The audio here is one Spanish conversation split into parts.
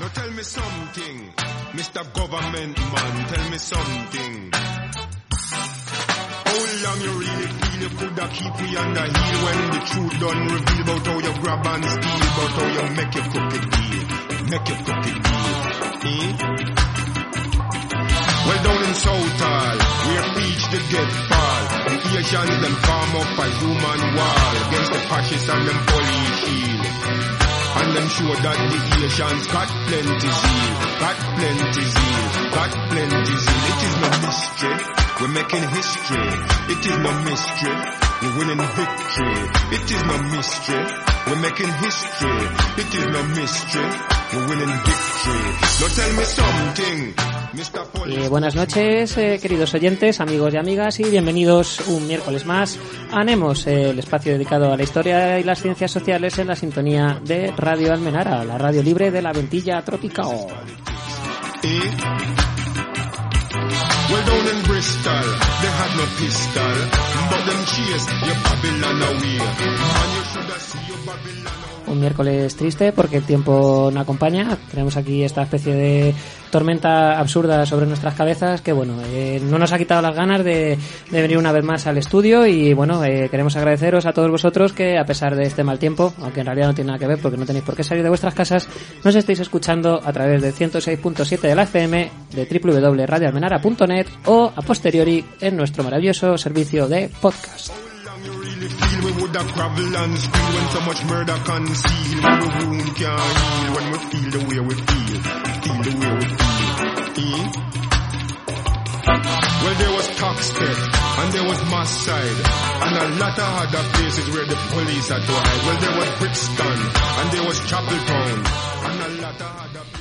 Now tell me something, Mr. Government Man, tell me something. How long you really feel you coulda keep me under heel when the truth done reveal about how you grab and steal, about how you make your crooked deal, make your crooked deal, eh? Well down in Southall, where preach the get fall, the Asians them farm up a human wall against the fascists and them police shield. And them sure that the Asians got plenty zeal, got plenty zeal, got plenty zeal. It is no mystery, we're making history. It is no mystery, we're winning victory. It is no mystery, we're making history. It is no mystery, we're winning victory. Now tell me something, Mr. Police. Eh, buenas noches, eh, queridos oyentes, amigos y amigas, y bienvenidos un miércoles más a Nemos, eh, el espacio dedicado a la historia y las ciencias sociales en la sintonía de Radio Almenara, la radio libre de la ventilla tropical. In Bristol, they had no pistol, but you have. Un miércoles triste porque el tiempo no acompaña. Tenemos aquí esta especie de tormenta absurda sobre nuestras cabezas que, bueno, eh, no nos ha quitado las ganas de, venir una vez más al estudio y, bueno, eh, queremos agradeceros a todos vosotros que, a pesar de este mal tiempo, aunque en realidad no tiene nada que ver porque no tenéis por qué salir de vuestras casas, nos estáis escuchando a través del 106.7 de la FM, de www.radioalmenara.net o, a posteriori, en nuestro maravilloso servicio de podcast.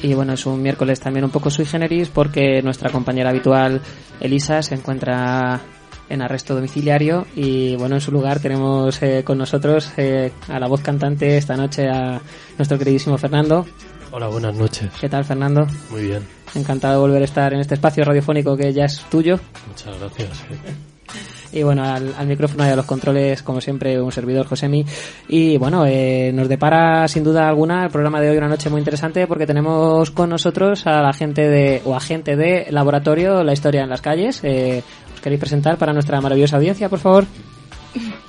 Y bueno, es un miércoles también un poco sui generis porque nuestra compañera habitual Elisa se encuentra en arresto domiciliario y bueno, en su lugar tenemos eh, con nosotros eh, a la voz cantante esta noche a nuestro queridísimo Fernando. Hola, buenas noches. ¿Qué tal Fernando? Muy bien, Encantado de volver a estar en este espacio radiofónico que ya es tuyo. muchas gracias. Y bueno, al, al micrófono y a los controles, como siempre, un servidor Josemi. Y bueno, eh, nos depara sin duda alguna el programa de hoy una noche muy interesante porque tenemos con nosotros a la gente de, o agente de laboratorio La Historia en las Calles. Eh, ¿Os queréis presentar para nuestra maravillosa audiencia, por favor?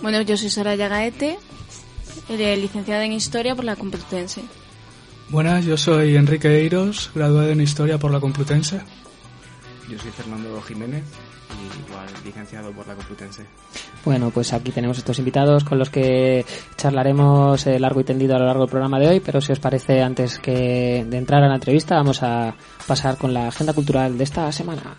Bueno, yo soy Sara Yagaete, eh, licenciada en Historia por la Complutense. Buenas, yo soy Enrique Eiros, graduado en Historia por la Complutense. Yo soy Fernando Jiménez, y igual licenciado por la Complutense. Bueno, pues aquí tenemos estos invitados con los que charlaremos eh, largo y tendido a lo largo del programa de hoy, pero si os parece, antes que de entrar a la entrevista, vamos a pasar con la agenda cultural de esta semana.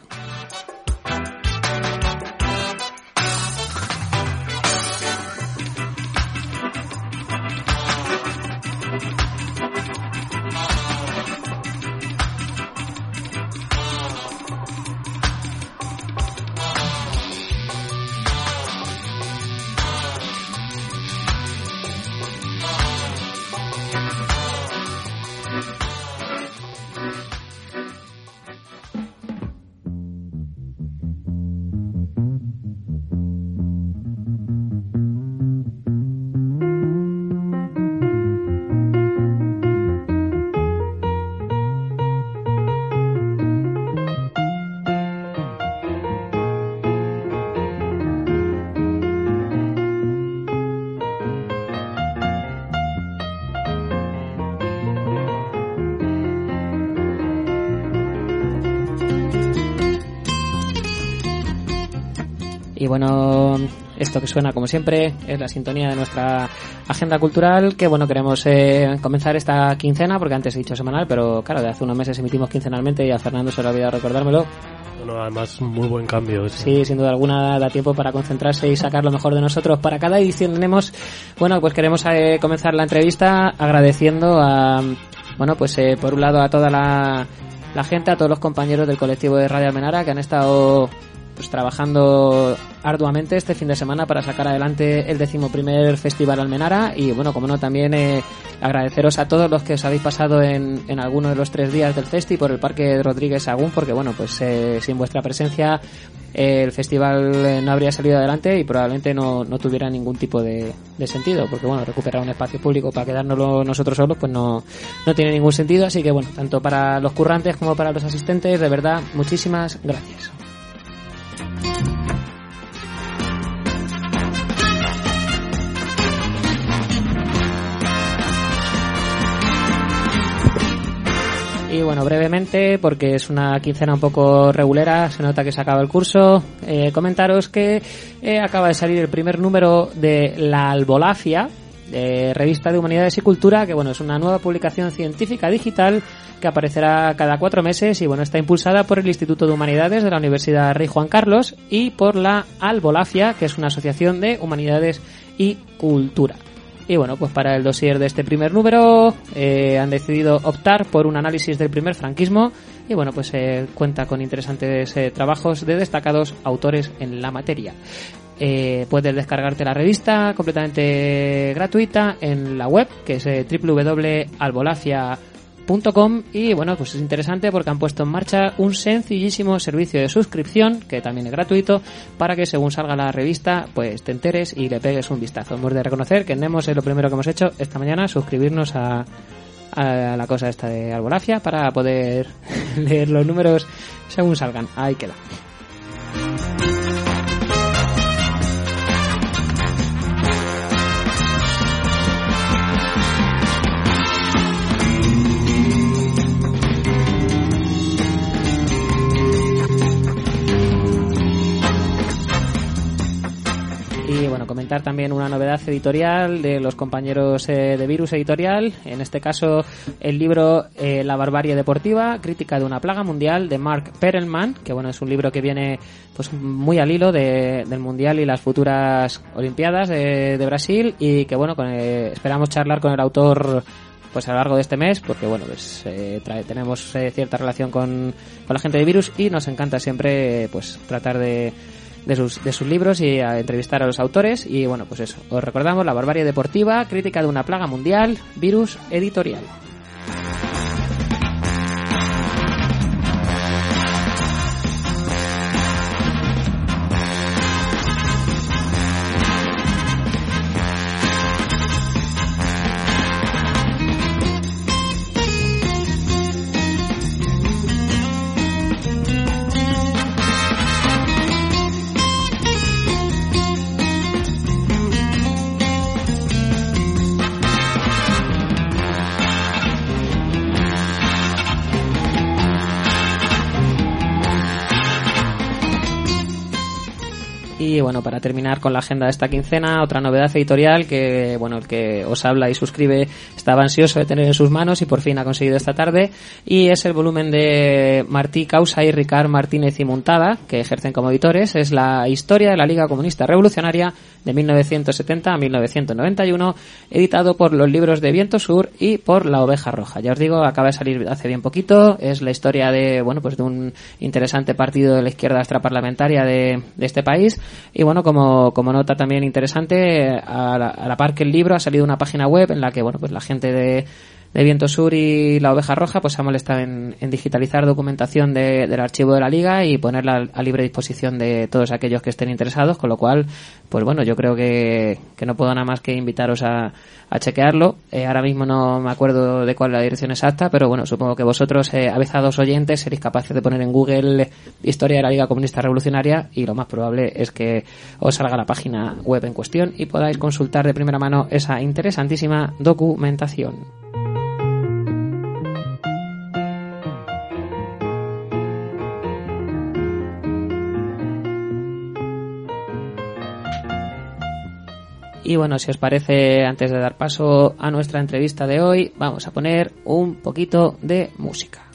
Bueno, esto que suena como siempre es la sintonía de nuestra agenda cultural que bueno, queremos eh, comenzar esta quincena porque antes he dicho semanal, pero claro, de hace unos meses emitimos quincenalmente y a Fernando se le ha olvidado recordármelo. Bueno, además, muy buen cambio. ese. Sí, sin duda alguna da tiempo para concentrarse y sacar lo mejor de nosotros. Para cada edición tenemos, bueno, pues queremos eh, comenzar la entrevista agradeciendo a bueno, pues eh, por un lado a toda la, la gente, a todos los compañeros del colectivo de Radio Almenara que han estado pues trabajando arduamente este fin de semana para sacar adelante el decimoprimer Festival Almenara y bueno, como no, también eh, agradeceros a todos los que os habéis pasado en, en alguno de los tres días del festi por el Parque Rodríguez Sagún porque bueno, pues eh, sin vuestra presencia el festival eh, no habría salido adelante y probablemente no, no tuviera ningún tipo de, de sentido porque bueno, recuperar un espacio público para quedárnoslo nosotros solos pues no, no tiene ningún sentido así que bueno, tanto para los currantes como para los asistentes, de verdad, muchísimas gracias. Y bueno, brevemente, porque es una quincena un poco regulera, se nota que se acaba el curso, eh, comentaros que eh, acaba de salir el primer número de La Albolafia, de revista de Humanidades y Cultura, que bueno, es una nueva publicación científica digital que aparecerá cada cuatro meses y bueno, está impulsada por el Instituto de Humanidades de la Universidad Rey Juan Carlos y por la Albolafia, que es una asociación de humanidades y cultura. Y bueno, pues para el dossier de este primer número eh, han decidido optar por un análisis del primer franquismo y bueno, pues eh, cuenta con interesantes eh, trabajos de destacados autores en la materia. Eh, puedes descargarte la revista completamente gratuita en la web que es eh, www.albolafia.com y bueno, pues es interesante porque han puesto en marcha un sencillísimo servicio de suscripción que también es gratuito para que según salga la revista pues te enteres y le pegues un vistazo. Hemos de reconocer que Nemos es lo primero que hemos hecho esta mañana, suscribirnos a, a la cosa esta de Albolafia para poder leer los números según salgan. Ahí queda. Comentar también una novedad editorial de los compañeros eh, de Virus Editorial. En este caso, el libro eh, La barbarie deportiva, crítica de una plaga mundial de Mark Perelman, que bueno, es un libro que viene pues muy al hilo de- del mundial y las futuras Olimpiadas de, de Brasil y que bueno, con, eh, esperamos charlar con el autor pues a lo largo de este mes porque bueno pues eh, trae- tenemos eh, cierta relación con, con la gente de virus y nos encanta siempre pues tratar de de sus, de sus libros y a entrevistar a los autores. Y bueno pues eso. Os recordamos la barbarie deportiva crítica de una plaga mundial virus editorial Y bueno, para terminar con la agenda de esta quincena, otra novedad editorial que, bueno, el que os habla y suscribe estaba ansioso de tener en sus manos y por fin ha conseguido esta tarde. Y es el volumen de Martí Causa y Ricard Martínez y Montada, que ejercen como editores. Es la historia de la Liga Comunista Revolucionaria de 1970 a 1991, editado por los libros de Viento Sur y por La Oveja Roja. Ya os digo, acaba de salir hace bien poquito. Es la historia de, bueno, pues de un interesante partido de la izquierda extraparlamentaria de, de este país. Y bueno, como, como nota también interesante, a la, a la par que el libro ha salido una página web en la que, bueno, pues la gente de, de Viento Sur y La Oveja Roja pues se ha molestado en, digitalizar documentación de- del archivo de la liga y ponerla a libre disposición de todos aquellos que estén interesados, con lo cual, pues bueno, yo creo que, que no puedo nada más que invitaros a, a chequearlo. Eh, ahora mismo no me acuerdo de cuál es la dirección exacta, pero bueno, supongo que vosotros, eh, avezados oyentes, seréis capaces de poner en Google Historia de la Liga Comunista Revolucionaria y lo más probable es que os salga la página web en cuestión y podáis consultar de primera mano esa interesantísima documentación. Y bueno, si os parece, antes de dar paso a nuestra entrevista de hoy, vamos a poner un poquito de música.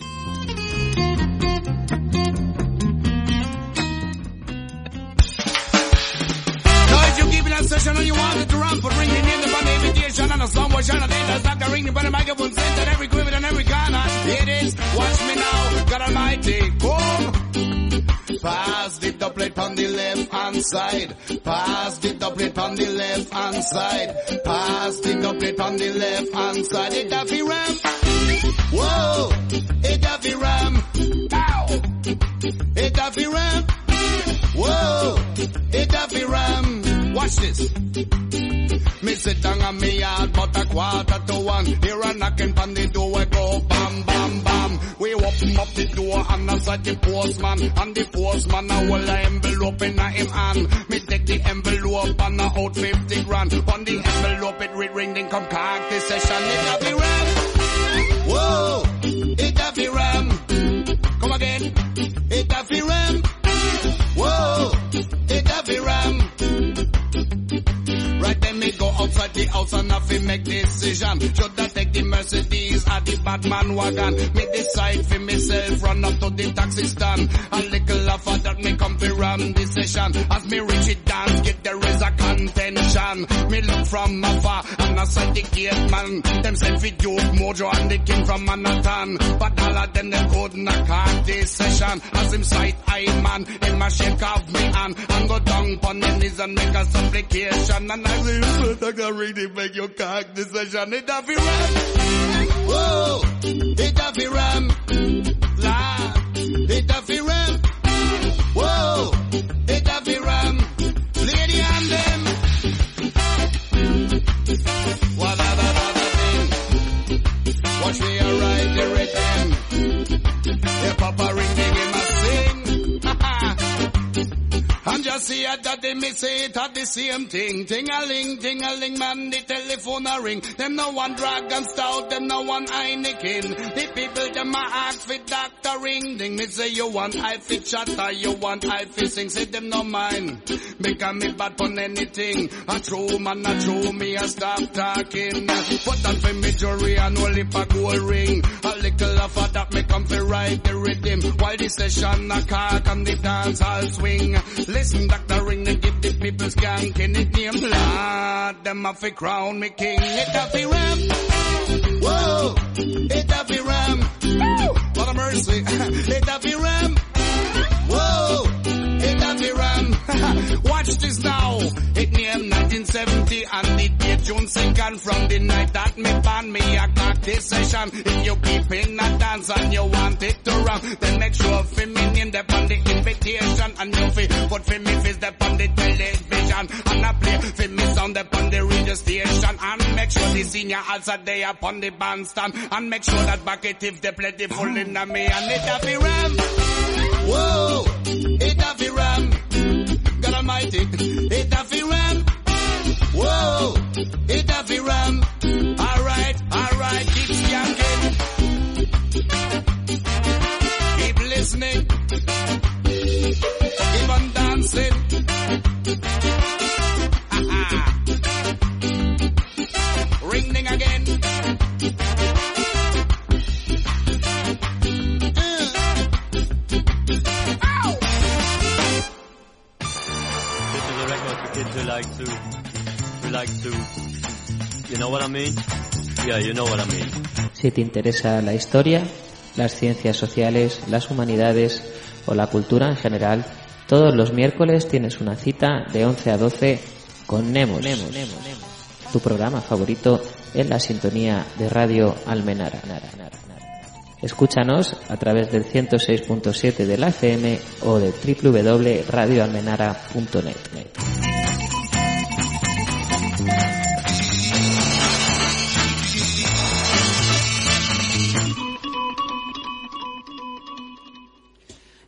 Pass the doublet on the left hand side. Pass the doublet on the left hand side. It a ram. Whoa, it a ram. Ow. It a ram. Whoa, it a ram. Watch this. Me sit down on me yard, but a quarter to one. Here a knocking on the door, Up the door and I said the postman. And the postman I hold a envelope in a him hand. Me take the envelope and a out 50 grand. On the envelope it read ring, then come cock the session. It a be ram. The house and to make decision. Should I take the Mercedes or the Batman wagon? Me decide for myself, run up to the taxi stand. A little offer that me come to ram the session. As me reach it dance, get there is a contention. Me look from afar and I said the gate man. Them said fi Duke Mojo and the king from Manhattan. But all of them they couldn't caught this session. As him sight I man, him a shake off me hand and go down pon him knees and make a supplication. And I say, I can really make your cock this session. It a fi same thing. Ting a ling, ting a ling, man, the telephone a ring. Them no one dragon stout, them no one Heineken. The people them a ask for doctor ring. Ding me say you want I fit chatter, you want I fit sing. Say them no mind. Because me bad on anything. A true man, a true me, a stop talking. Put that for me jewelry and lip a gold ring. A little of a that me come for ride the rhythm. While the session a cock and the dance all swing. Listen, Dr. Ring, they give the people skanking it name Lord. Them a fi crown me king. It a fi ram. Whoa, it a fi ram. What a mercy. it a fi ram. Whoa, it a fi ram. Watch this now. It name 1970 and date June 2nd from the night that me ban me a cock this session. If you keep in a dance and you want it to run, then make sure fi name them on the invitation and you fi put fi me fizz them on the television and I play fi me sound them on the radio station and make sure the senior also they upon the bandstand and make sure that bucket if they plentiful in a me and it a fi ram. Whoa, it a fi ram. God Almighty, it a fi ram. Whoa, it a fi ram. Alright, alright, keep skanking. Keep listening. I you know what I mean. Si te interesa la historia, las ciencias sociales, las humanidades o la cultura en general, todos los miércoles tienes una cita de 11 a 12 con Nemos, tu programa favorito en la sintonía de Radio Almenara. Escúchanos a través del 106.7 de la FM o de www.radioalmenara.net.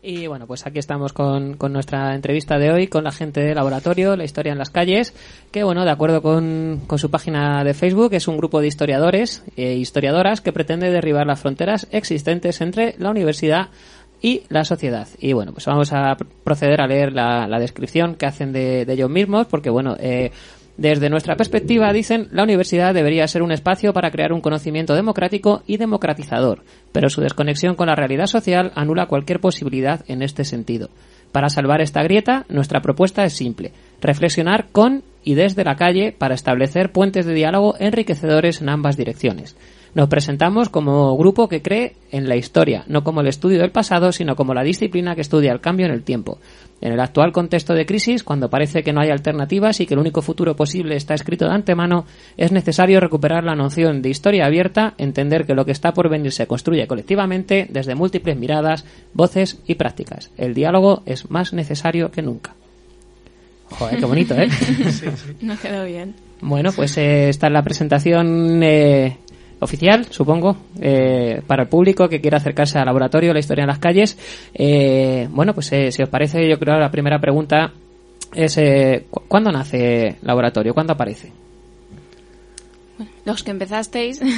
Y bueno, pues aquí estamos con, con nuestra entrevista de hoy con la gente de laboratorio, la historia en las calles, que bueno, de acuerdo con, con su página de Facebook, es un grupo de historiadores e historiadoras que pretende derribar las fronteras existentes entre la universidad y la sociedad. Y bueno, pues vamos a proceder a leer la, la descripción que hacen de, de ellos mismos, porque bueno, eh, desde nuestra perspectiva, dicen, la universidad debería ser un espacio para crear un conocimiento democrático y democratizador, pero su desconexión con la realidad social anula cualquier posibilidad en este sentido. Para salvar esta grieta, nuestra propuesta es simple, reflexionar con y desde la calle para establecer puentes de diálogo enriquecedores en ambas direcciones. Nos presentamos como grupo que cree en la historia, no como el estudio del pasado, sino como la disciplina que estudia el cambio en el tiempo. En el actual contexto de crisis, cuando parece que no hay alternativas y que el único futuro posible está escrito de antemano, es necesario recuperar la noción de historia abierta, entender que lo que está por venir se construye colectivamente desde múltiples miradas, voces y prácticas. El diálogo es más necesario que nunca. Joder, qué bonito, ¿eh? No quedó bien. Bueno, pues eh, esta es la presentación eh, oficial, supongo, eh, para el público que quiera acercarse al laboratorio La Historia en las Calles. Eh, bueno, pues eh, si os parece, yo creo que la primera pregunta es eh, ¿cu- ¿cuándo nace Laboratorio? ¿Cuándo aparece? Los que empezasteis.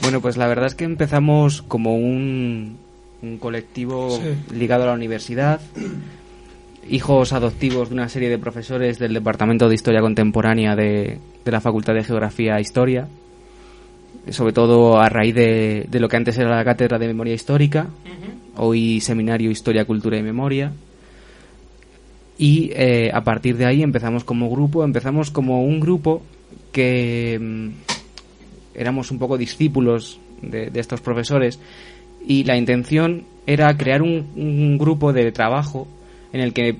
Bueno, pues la verdad es que empezamos como un, un colectivo Sí. ligado a la universidad, hijos adoptivos de una serie de profesores del Departamento de Historia Contemporánea de, de la Facultad de Geografía e Historia, sobre todo a raíz de, de lo que antes era la Cátedra de Memoria Histórica, hoy Seminario Historia, Cultura y Memoria. Y eh, a partir de ahí empezamos como grupo, empezamos como un grupo que mm, éramos un poco discípulos de, de estos profesores y la intención era crear un, un grupo de trabajo en el que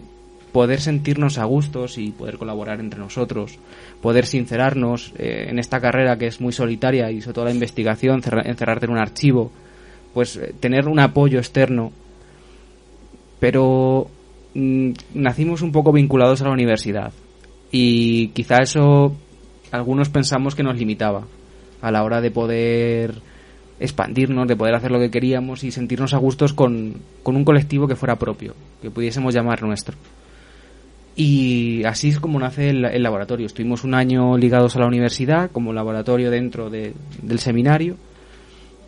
poder sentirnos a gustos y poder colaborar entre nosotros, poder sincerarnos eh, en esta carrera que es muy solitaria y sobre todo la investigación, cerra- encerrarte en un archivo, pues eh, tener un apoyo externo. Pero mm, nacimos un poco vinculados a la universidad y quizá eso algunos pensamos que nos limitaba a la hora de poder expandirnos, de poder hacer lo que queríamos y sentirnos a gustos con, con un colectivo que fuera propio, que pudiésemos llamar nuestro. Y así es como nace el, el laboratorio. Estuvimos un año ligados a la universidad como laboratorio dentro de- del seminario,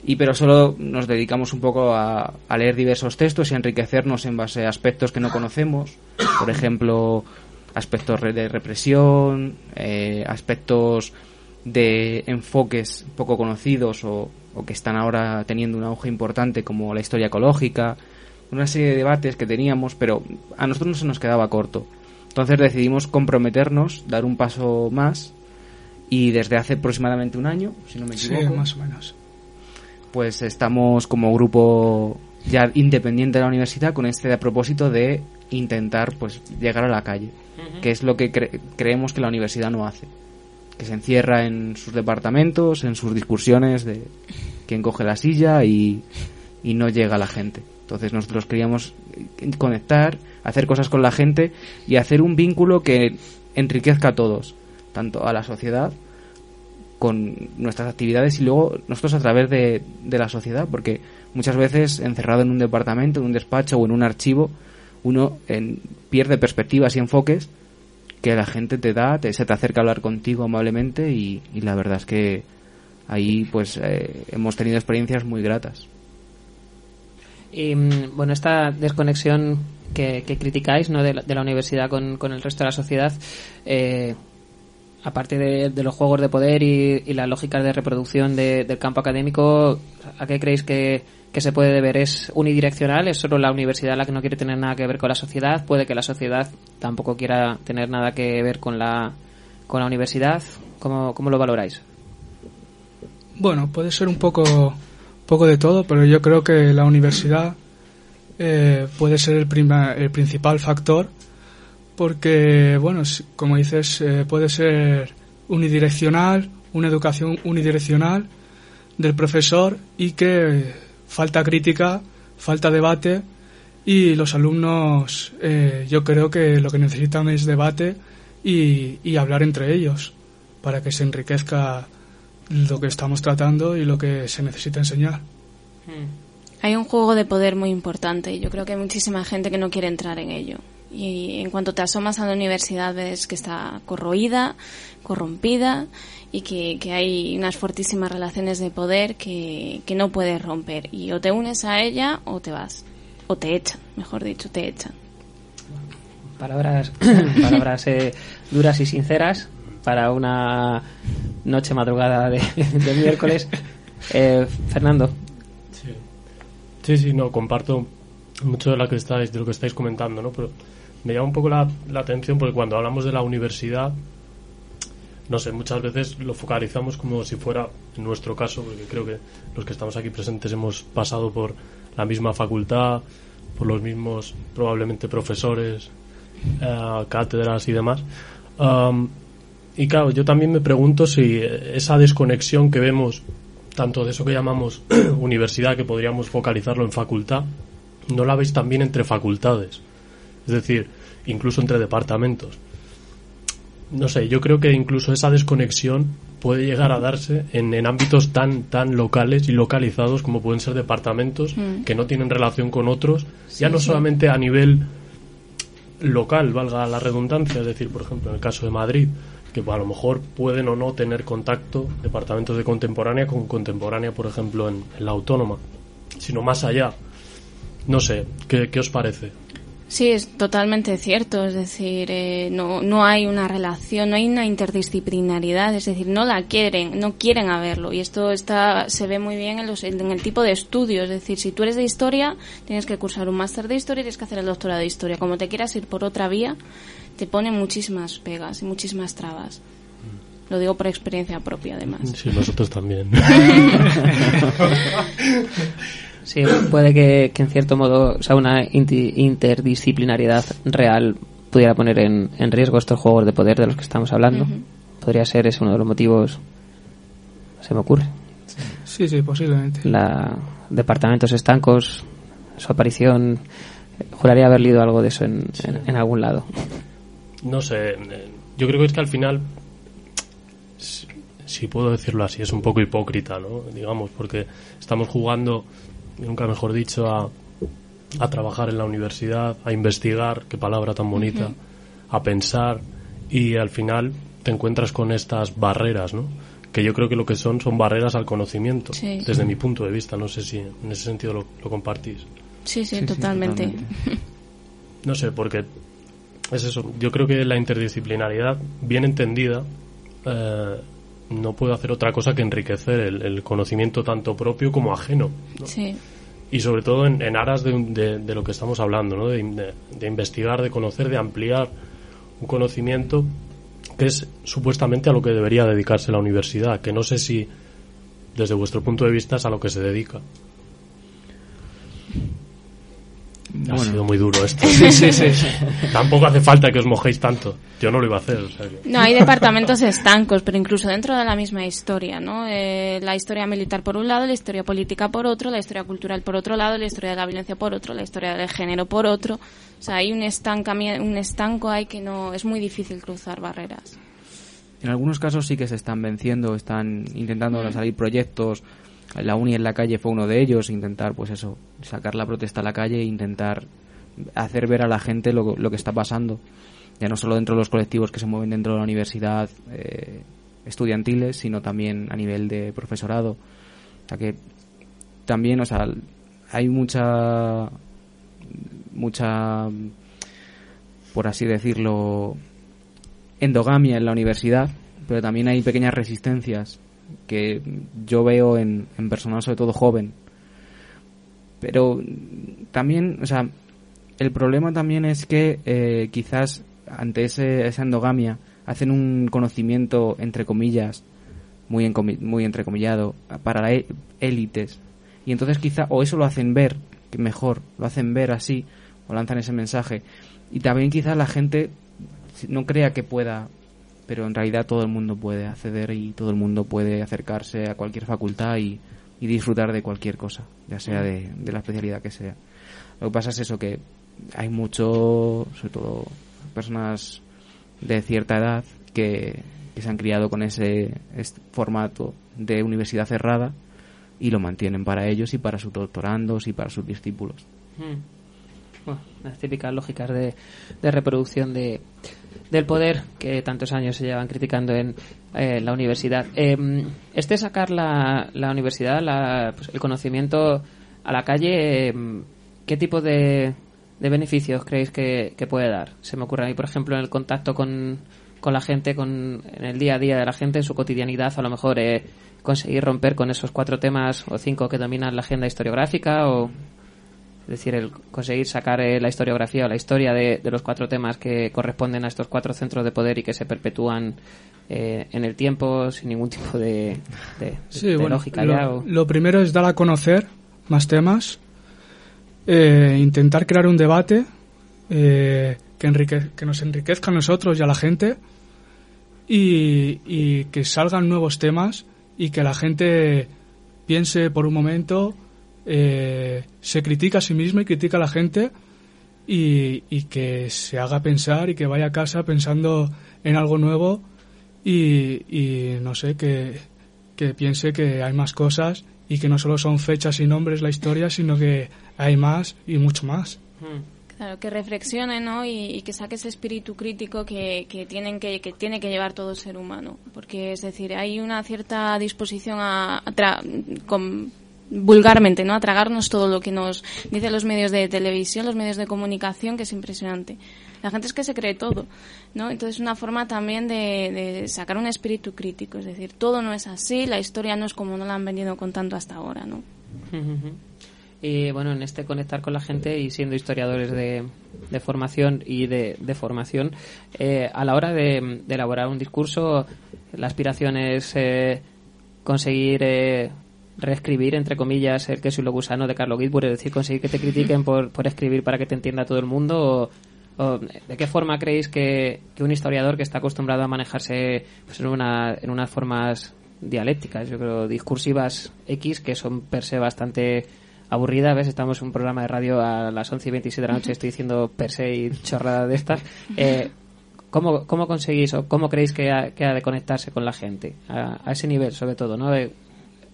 y pero solo nos dedicamos un poco a, a leer diversos textos y a enriquecernos en base a aspectos que no conocemos, por ejemplo, aspectos de represión, eh, aspectos de enfoques poco conocidos o, o que están ahora teniendo un auge importante como la historia ecológica, una serie de debates que teníamos, pero a nosotros no se nos quedaba corto. Entonces decidimos comprometernos, dar un paso más y desde hace aproximadamente un año, si no me Sí, equivoco, más o menos. pues estamos como grupo ya independiente de la universidad con este propósito de intentar pues llegar a la calle, que es lo que cre- creemos que la universidad no hace, que se encierra en sus departamentos, en sus discusiones de quién coge la silla y, y no llega a la gente. Entonces nosotros queríamos conectar, hacer cosas con la gente y hacer un vínculo que enriquezca a todos, tanto a la sociedad con nuestras actividades y luego nosotros a través de, de la sociedad, porque muchas veces encerrado en un departamento, en un despacho o en un archivo, uno en- pierde perspectivas y enfoques que la gente te da, te, se te acerca a hablar contigo amablemente y, y la verdad es que ahí pues eh, hemos tenido experiencias muy gratas. Y mm, bueno, esta desconexión que, criticáis ¿no? de, la, de la universidad con, con el resto de la sociedad, eh, aparte de, de los juegos de poder y, y las lógicas de reproducción de- del campo académico, ¿a qué creéis que, que se puede deber? ¿Es unidireccional? ¿Es solo la universidad la que no quiere tener nada que ver con la sociedad? ¿Puede que la sociedad tampoco quiera tener nada que ver con la, con la universidad? ¿Cómo, cómo lo valoráis? Bueno, puede ser un poco, poco de todo, pero yo creo que la universidad eh, puede ser el, prima- el principal factor porque, bueno, como dices, eh, puede ser unidireccional, una educación unidireccional del profesor y que falta crítica, falta debate y los alumnos eh, yo creo que lo que necesitan es debate y, y hablar entre ellos para que se enriquezca lo que estamos tratando y lo que se necesita enseñar. Hay un juego de poder muy importante y yo creo que hay muchísima gente que no quiere entrar en ello. Y en cuanto te asomas a la universidad ves que está corroída, corrompida y que, que hay unas fortísimas relaciones de poder que, que no puedes romper. Y o te unes a ella o te vas. O te echan, mejor dicho, te echan. Palabras, palabras eh, duras y sinceras para una noche madrugada de, de miércoles. Eh, Fernando, Sí. sí, sí, no, comparto mucho de lo que estáis, de lo que estáis comentando, ¿no? Pero me llama un poco la, la atención porque cuando hablamos de la universidad, no sé, muchas veces lo focalizamos como si fuera, en nuestro caso, porque creo que los que estamos aquí presentes hemos pasado por la misma facultad, por los mismos probablemente profesores, eh, cátedras y demás. Am, y claro, yo también me pregunto si esa desconexión que vemos, tanto de eso que llamamos universidad, que podríamos focalizarlo en facultad, no la veis también entre facultades. Es decir, incluso entre departamentos. No sé, yo creo que incluso esa desconexión puede llegar a darse en, en ámbitos tan, tan locales y localizados como pueden ser departamentos Mm. que no tienen relación con otros, ya no solamente a nivel local, valga la redundancia, es decir, por ejemplo, en el caso de Madrid, que a lo mejor pueden o no tener contacto departamentos de contemporánea con contemporánea, por ejemplo, en, la autónoma, sino más allá. No sé, ¿qué, qué os parece? Sí, es totalmente cierto. Es decir, eh, no, no hay una relación, no hay una interdisciplinaridad. Es decir, no la quieren, no quieren haberlo. Y esto está, se ve muy bien en, los, en el tipo de estudios. Es decir, si tú eres de historia, tienes que cursar un máster de historia y tienes que hacer el doctorado de historia. Como te quieras ir por otra vía, te ponen muchísimas pegas y muchísimas trabas. Lo digo por experiencia propia, además. Sí, nosotros también. Sí, puede que, que en cierto modo, o sea, una interdisciplinariedad real pudiera poner en, en riesgo estos juegos de poder de los que estamos hablando. Podría ser ese uno de los motivos, se me ocurre. Sí, sí, posiblemente. La departamentos estancos, su aparición, juraría haber leído algo de eso en, en- en algún lado. no sé, eh, yo creo que es que al final, si, si puedo decirlo así, es un poco hipócrita, ¿no? Digamos, porque estamos jugando, nunca mejor dicho, a, a trabajar en la universidad, a investigar, qué palabra tan bonita, a pensar y al final te encuentras con estas barreras, ¿no? Que yo creo que lo que son son barreras al conocimiento, Sí. desde mi punto de vista. No sé si en ese sentido lo, lo compartís. Sí, sí, Sí, sí, totalmente. totalmente. No sé, porque es eso. Yo creo que la interdisciplinaridad, bien entendida, eh, no puede hacer otra cosa que enriquecer el, el conocimiento tanto propio como ajeno. ¿no? Sí. Y sobre todo en, en aras de, de- de lo que estamos hablando, ¿no? de, de- de investigar, de conocer, de ampliar un conocimiento que es supuestamente a lo que debería dedicarse la universidad, que no sé si desde vuestro punto de vista es a lo que se dedica. Ha Bueno. sido muy duro esto. Sí, sí, sí. Tampoco hace falta que os mojéis tanto. Yo no lo iba a hacer. o sea que- No, hay departamentos estancos, pero incluso dentro de la misma historia, ¿no? Eh, la historia militar por un lado, la historia política por otro, la historia cultural por otro lado, la historia de la violencia por otro, la historia del género por otro. O sea, hay un, un estanco ahí que no es muy difícil cruzar barreras. En algunos casos sí que se están venciendo, están intentando ahora salir proyectos. La Uni en la calle fue uno de ellos, intentar, pues eso, sacar la protesta a la calle e intentar hacer ver a la gente lo, lo que está pasando. Ya no solo dentro de los colectivos que se mueven dentro de la universidad eh, estudiantiles, sino también a nivel de profesorado. O sea que también, o sea, hay mucha, mucha, por así decirlo, endogamia en la universidad, pero también hay pequeñas resistencias que yo veo en, en personal, sobre todo joven. Pero también, o sea, el problema también es que eh, quizás ante ese, esa endogamia hacen un conocimiento, entre comillas, muy, encomi- muy entrecomillado, para élites. Y entonces quizá, o eso lo hacen ver, que mejor, lo hacen ver así, o lanzan ese mensaje. Y también quizá la gente no crea que pueda, pero en realidad todo el mundo puede acceder y todo el mundo puede acercarse a cualquier facultad y, y disfrutar de cualquier cosa, ya sea de, de la especialidad que sea. Lo que pasa es eso, que hay mucho, sobre todo personas de cierta edad que, que se han criado con ese formato de universidad cerrada y lo mantienen para ellos y para sus doctorandos y para sus discípulos. Bueno, las típicas lógicas de, de reproducción de, del poder que tantos años se llevan criticando en eh, la universidad. Eh, este sacar la, la universidad, la- pues, el conocimiento a la calle, eh, ¿qué tipo de, de beneficios creéis que, que puede dar? Se me ocurre a mí, por ejemplo, en el contacto con, con la gente, con, en el día a día de la gente, en su cotidianidad, a lo mejor eh, conseguir romper con esos cuatro temas o cinco que dominan la agenda historiográfica o... Es decir, el conseguir sacar eh, la historiografía o la historia de, de los cuatro temas que corresponden a estos cuatro centros de poder y que se perpetúan eh, en el tiempo sin ningún tipo de, de- Sí, de bueno, lógica lo, ya. o- lo primero es dar a conocer más temas, eh, intentar crear un debate eh, que, enrique- que nos enriquezca a nosotros y a la gente y, y que salgan nuevos temas y que la gente piense por un momento, eh, se critica a sí misma y critica a la gente y, y que se haga pensar y que vaya a casa pensando en algo nuevo y, y no sé, que, que piense que hay más cosas y que no solo son fechas y nombres la historia, sino que hay más y mucho más. Claro, que reflexione, ¿no? Y, y que saque ese espíritu crítico que, que, tienen que, que tiene que llevar todo ser humano. Porque, es decir, hay una cierta disposición a, a tra- con- vulgarmente, ¿no? A tragarnos todo lo que nos dicen los medios de televisión, los medios de comunicación, que es impresionante. La gente es que se cree todo, ¿no? Entonces, una forma también de, sacar un espíritu crítico. Es decir, todo no es así, la historia no es como nos la han venido contando hasta ahora, ¿no? Y bueno, en este conectar con la gente y siendo historiadores de, de formación y de, de formación, eh, a la hora de, de elaborar un discurso, la aspiración es eh, conseguir eh, reescribir, entre comillas, el queso y lo gusano de Carlo Guidburg, es decir, conseguir que te critiquen por, por escribir para que te entienda todo el mundo. O, o ¿De qué forma creéis que, que un historiador que está acostumbrado a manejarse pues, en, una, en unas formas dialécticas, yo creo, discursivas X, que son per se bastante aburridas, ¿ves? Estamos en un programa de radio a las 11 y 27 de la noche, estoy diciendo per se y chorrada de estas. Eh, ¿cómo, ¿Cómo conseguís o cómo creéis que ha, que ha de conectarse con la gente? A, a ese nivel, sobre todo, ¿no? Eh,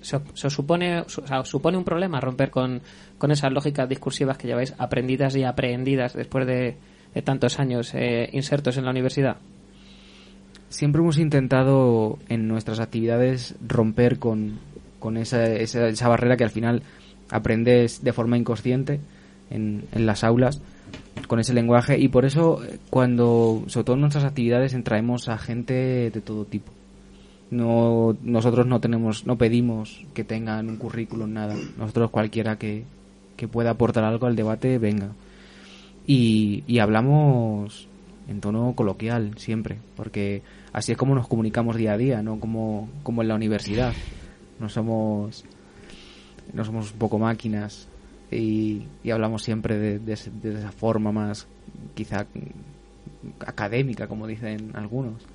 se, supone, su- o sea, supone un problema romper con, con esas lógicas discursivas que lleváis aprendidas y aprehendidas después de, de tantos años eh, insertos en la universidad. Siempre hemos intentado en nuestras actividades romper con, con esa, esa, esa barrera que al final aprendes de forma inconsciente en, en las aulas con ese lenguaje y por eso eh, cuando sobre todo en nuestras actividades entraemos a gente de todo tipo no nosotros no tenemos no pedimos que tengan un currículum nada. Nosotros cualquiera que, que pueda aportar algo al debate venga. Y, y hablamos en tono coloquial siempre porque así es como nos comunicamos día a día no como como en la universidad. No somos no somos un poco máquinas y, y hablamos siempre de, de de esa forma más quizá académica como dicen algunos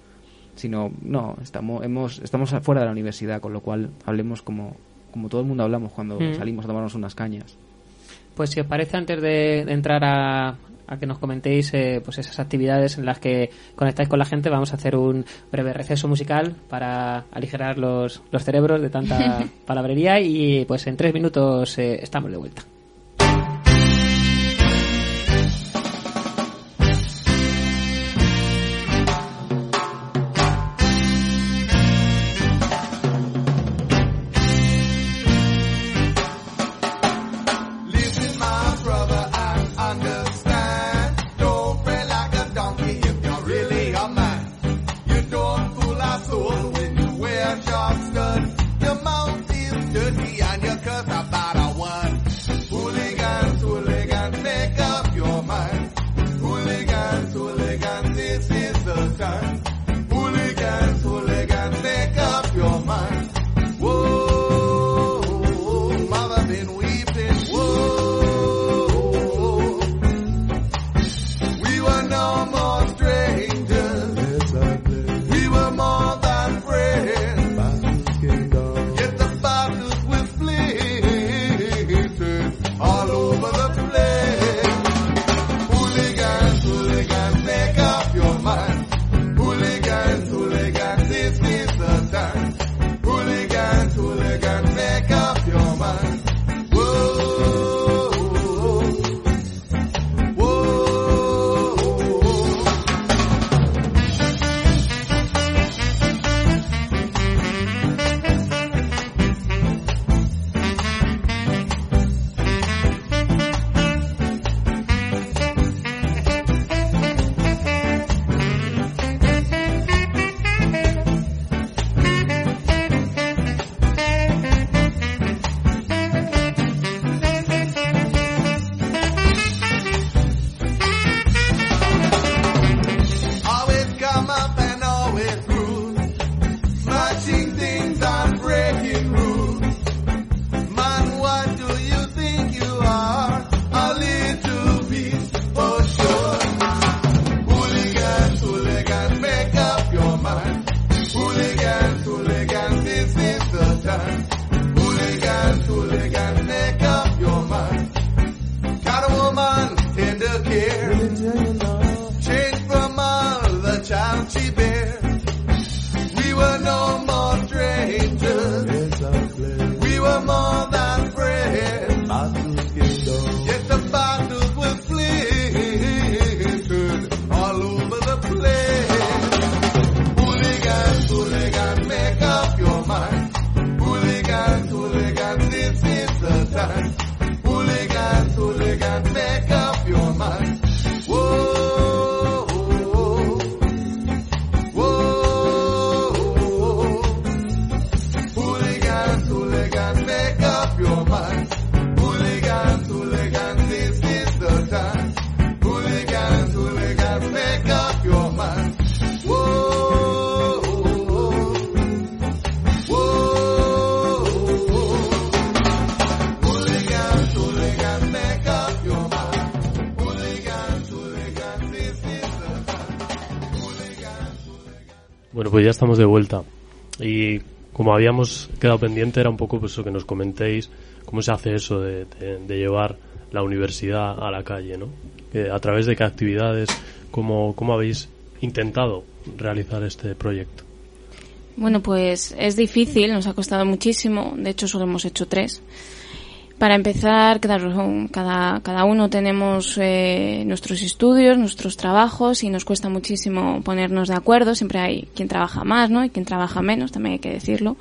sino no estamos hemos estamos fuera de la universidad con lo cual hablemos como como todo el mundo hablamos cuando Mm. salimos a tomarnos unas cañas Pues si os parece, antes de, de entrar a, a que nos comentéis eh, pues esas actividades en las que conectáis con la gente, vamos a hacer un breve receso musical para aligerar los, los cerebros de tanta palabrería y pues en tres minutos eh, estamos de vuelta. Habíamos quedado pendiente, era un poco pues, eso que nos comentéis cómo se hace eso de, llevar la universidad a la calle, ¿no? Que a través de qué actividades, cómo, cómo habéis intentado realizar este proyecto. Bueno, pues es difícil, nos ha costado muchísimo. De hecho, solo hemos hecho tres. Para empezar, claro, cada, cada uno tenemos eh, nuestros estudios, nuestros trabajos y nos cuesta muchísimo ponernos de acuerdo. Siempre hay quien trabaja más, ¿no? Y quien trabaja menos, también hay que decirlo.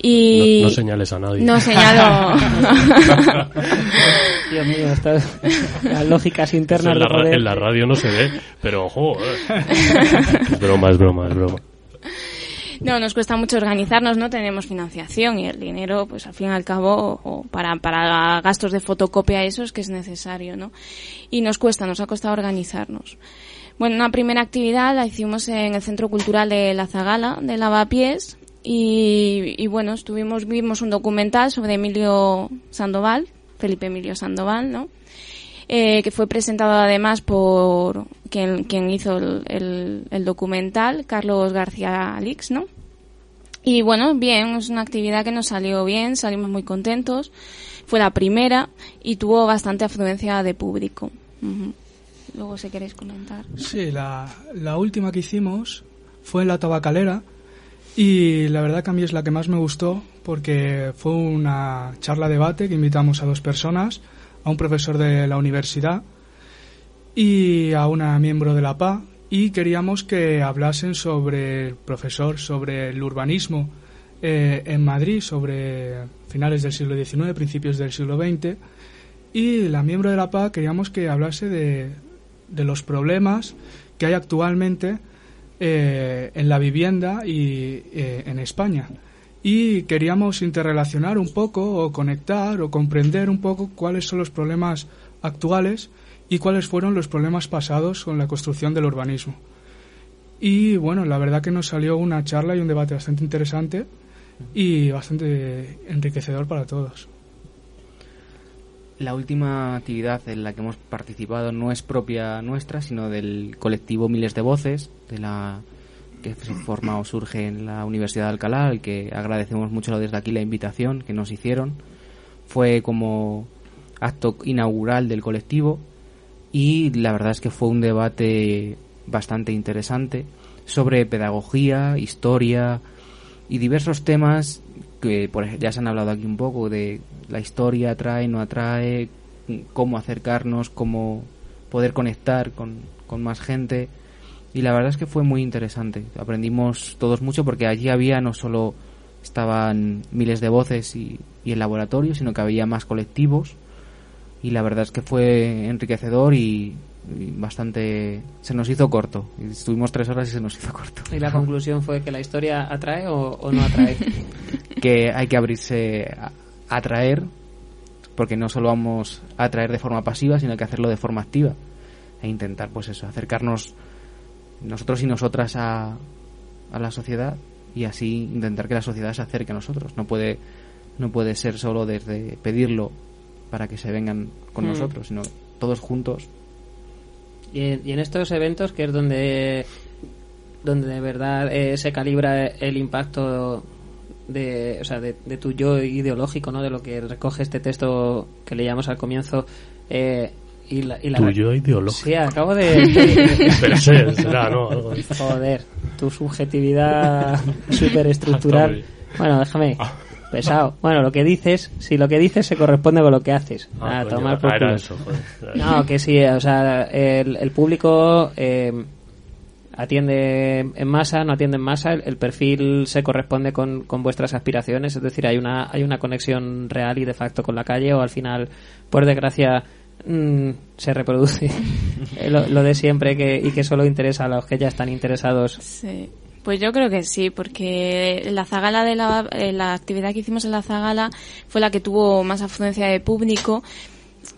Y No, no señales a nadie. No señalo. Dios mío, estas las lógicas internas en, la, de en la radio no se ve, pero ojo. eh. es broma, es broma, es broma. No, nos cuesta mucho organizarnos, no tenemos financiación y el dinero, pues al fin y al cabo, o para, para gastos de fotocopia, eso es que es necesario, ¿no? Y nos cuesta, nos ha costado organizarnos. Bueno, una primera actividad la hicimos en el Centro Cultural de La Zagala, de Lavapiés, y, y bueno, estuvimos, vimos un documental sobre Emilio Sandoval, Felipe Emilio Sandoval, ¿no? Eh, que fue presentado además por quien, hizo el, documental, Carlos García Alix, ¿no? Y bueno, bien, es una actividad que nos salió bien, salimos muy contentos. Fue la primera y tuvo bastante afluencia de público. Luego, si queréis comentar. Sí, la, la última que hicimos fue en la tabacalera y la verdad que a mí es la que más me gustó porque fue una charla debate que invitamos a dos personas, a un profesor de la universidad y a una miembro de la PA y queríamos que hablasen sobre el profesor, sobre el urbanismo eh, en Madrid, sobre finales del siglo XIX, principios del siglo XX y la miembro de la PA queríamos que hablase de, de los problemas que hay actualmente eh, en la vivienda y eh, en España. Y queríamos interrelacionar un poco o conectar o comprender un poco cuáles son los problemas actuales y cuáles fueron los problemas pasados con la construcción del urbanismo. Y bueno, la verdad que nos salió una charla y un debate bastante interesante y bastante enriquecedor para todos. La última actividad en la que hemos participado no es propia nuestra, sino del colectivo Miles de Voces, de la que se forma o surge en la Universidad de Alcalá, al que agradecemos mucho desde aquí la invitación que nos hicieron. Fue como acto inaugural del colectivo y la verdad es que fue un debate bastante interesante sobre pedagogía, historia y diversos temas que por ya se han hablado aquí un poco de la historia atrae, no atrae, cómo acercarnos, cómo poder conectar con, con más gente. Y la verdad es que fue muy interesante. Aprendimos todos mucho porque allí había no solo estaban miles de voces y, y el laboratorio, sino que había más colectivos. Y la verdad es que fue enriquecedor y, y bastante... Se nos hizo corto. Estuvimos tres horas y se nos hizo corto. ¿Y la conclusión fue que la historia atrae o, o no atrae? que hay que abrirse a a atraer, porque no solo vamos a atraer de forma pasiva, sino que hacerlo de forma activa e intentar, pues eso, acercarnos nosotros y nosotras a, a la sociedad y así intentar que la sociedad se acerque a nosotros. No puede, no puede ser solo desde pedirlo para que se vengan con Mm. nosotros, sino todos juntos. Y en, y en estos eventos, que es donde, donde de verdad eh, se calibra el impacto de, o sea, de, de tu yo ideológico, ¿no? de lo que recoge este texto que leíamos al comienzo, eh, Y la, y la- Tuyo ideológico. Sí, acabo de... Pero sí, será, ¿no? Algo así. Joder, tu subjetividad superestructural. Bueno, déjame. Pesado. Bueno, lo que dices, si lo que dices se corresponde con lo que haces. Ah, a coño, tomar por ah, culo. eso, joder. Era No, que sí, o sea, el, el público eh, atiende en masa, no atiende en masa, el, el perfil se corresponde con, con vuestras aspiraciones, es decir, hay una, hay una conexión real y de facto con la calle o al final, por desgracia, mm, se reproduce lo, lo de siempre que, y que solo interesa a los que ya están interesados. Sí. Pues yo creo que sí, porque la zagala de la, eh, la actividad que hicimos en la zagala fue la que tuvo más afluencia de público.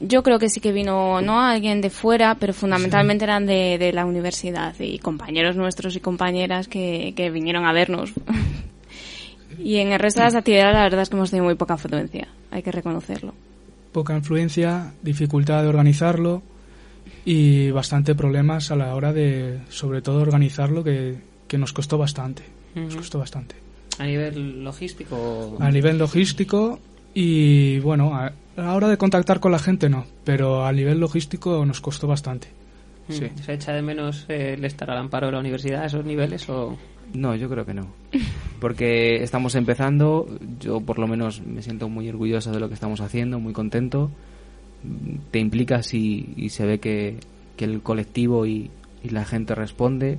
Yo creo que sí que vino, no alguien de fuera, pero fundamentalmente eran de, de la universidad y compañeros nuestros y compañeras que, que vinieron a vernos. y en el resto de las actividades la verdad es que hemos tenido muy poca afluencia, hay que reconocerlo. Poca influencia, dificultad de organizarlo y bastante problemas a la hora de, sobre todo, organizarlo que, que nos costó bastante. Nos costó bastante. A nivel logístico. A nivel logístico y, bueno, a, la hora de contactar con la gente no, pero a nivel logístico nos costó bastante. Sí. ¿Se echa de menos eh, el estar al amparo de la universidad a esos niveles o...? No, yo creo que no. Porque estamos empezando, yo por lo menos me siento muy orgulloso de lo que estamos haciendo, muy contento. Te implicas y, y se ve que, el colectivo y, y la gente responde,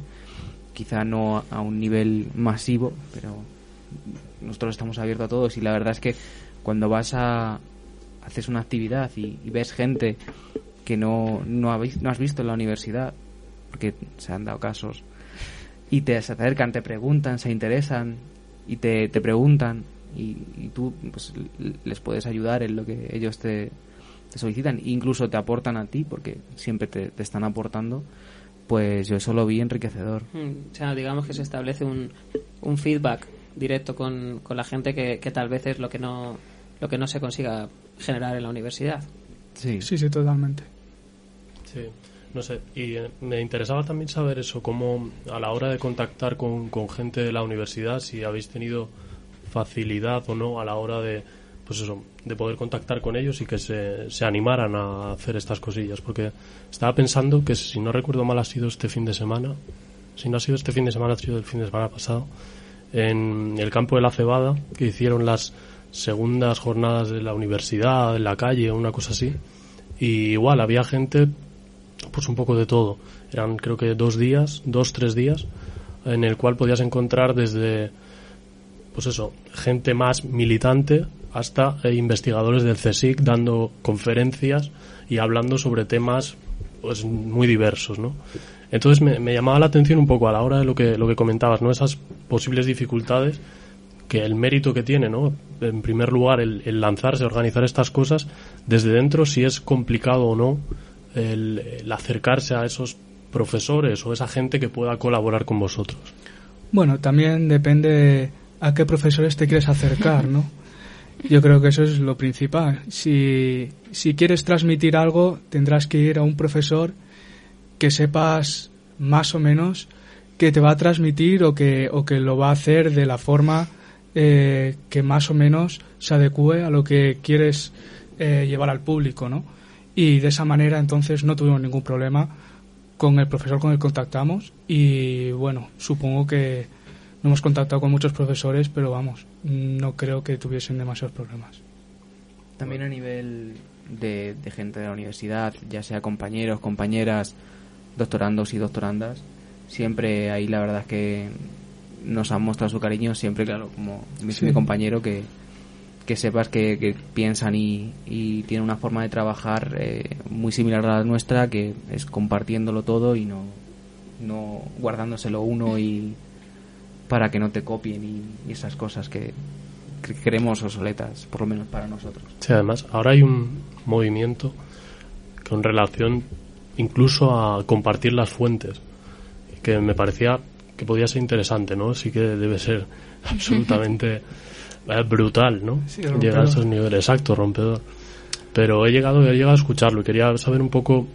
quizá no a un nivel masivo, pero nosotros estamos abiertos a todos y la verdad es que cuando vas a haces una actividad y, y ves gente que no, no, habéis- no has visto en la universidad, porque se han dado casos, y te se acercan, te preguntan, se interesan y te, te preguntan y, y tú pues, les puedes ayudar en lo que ellos te, te solicitan, incluso te aportan a ti porque siempre te, te están aportando, pues yo eso lo vi enriquecedor. Mm, O sea, digamos que se establece un, un feedback directo con, con la gente que, que tal vez es lo que no lo que no se consiga generar en la universidad. Sí, Sí, sí, totalmente. Sí, no sé. Y eh, me interesaba también saber eso, cómo a la hora de contactar con, con gente de la universidad, si habéis tenido facilidad o no a la hora de, pues eso, de poder contactar con ellos y que se, se animaran a hacer estas cosillas. Porque estaba pensando que, si no recuerdo mal, ha sido este fin de semana. Si no ha sido este fin de semana, ha sido el fin de semana pasado. En el campo de la cebada, que hicieron las segundas jornadas de la universidad, en la calle, una cosa así. Y igual, había gente pues un poco de todo. Eran creo que dos días, dos, tres días, en el cual podías encontrar desde, pues eso, gente más militante hasta eh, investigadores del CSIC dando conferencias y hablando sobre temas pues muy diversos, ¿no? Entonces me, llamaba la atención un poco a la hora de lo que, lo que comentabas, ¿no? Esas posibles dificultades que el mérito que tiene, ¿no? En primer lugar, el, el lanzarse, organizar estas cosas desde dentro, si es complicado o no el, acercarse a esos profesores o esa gente que pueda colaborar con vosotros. Bueno, también depende a qué profesores te quieres acercar, ¿no? Yo creo que eso es lo principal. Si, si quieres transmitir algo, tendrás que ir a un profesor que sepas más o menos que te va a transmitir o que, o que lo va a hacer de la forma eh, que más o menos se adecue a lo que quieres eh, llevar al público, ¿no? Y de esa manera entonces no tuvimos ningún problema con el profesor con el que contactamos y bueno, supongo que no hemos contactado con muchos profesores, pero vamos, no creo que tuviesen demasiados problemas. También a nivel de, de gente de la universidad, ya sea compañeros, compañeras, doctorandos y doctorandas, siempre ahí la verdad es que nos han mostrado su cariño, siempre, claro, como dice Sí. mi compañero, que, que sepas que, que piensan y, y tienen una forma de trabajar eh, muy similar a la nuestra, que es compartiéndolo todo y no, no guardándoselo uno y para que no te copien y, y esas cosas que, que creemos obsoletas, por lo menos para nosotros. Sí, además, ahora hay un movimiento con relación incluso a compartir las fuentes, que me parecía que podía ser interesante, ¿no? Sí que debe ser absolutamente eh, brutal, ¿no? Sí. Llegar a esos niveles, exacto, rompedor. Pero he llegado, he llegado a escucharlo y quería saber un poco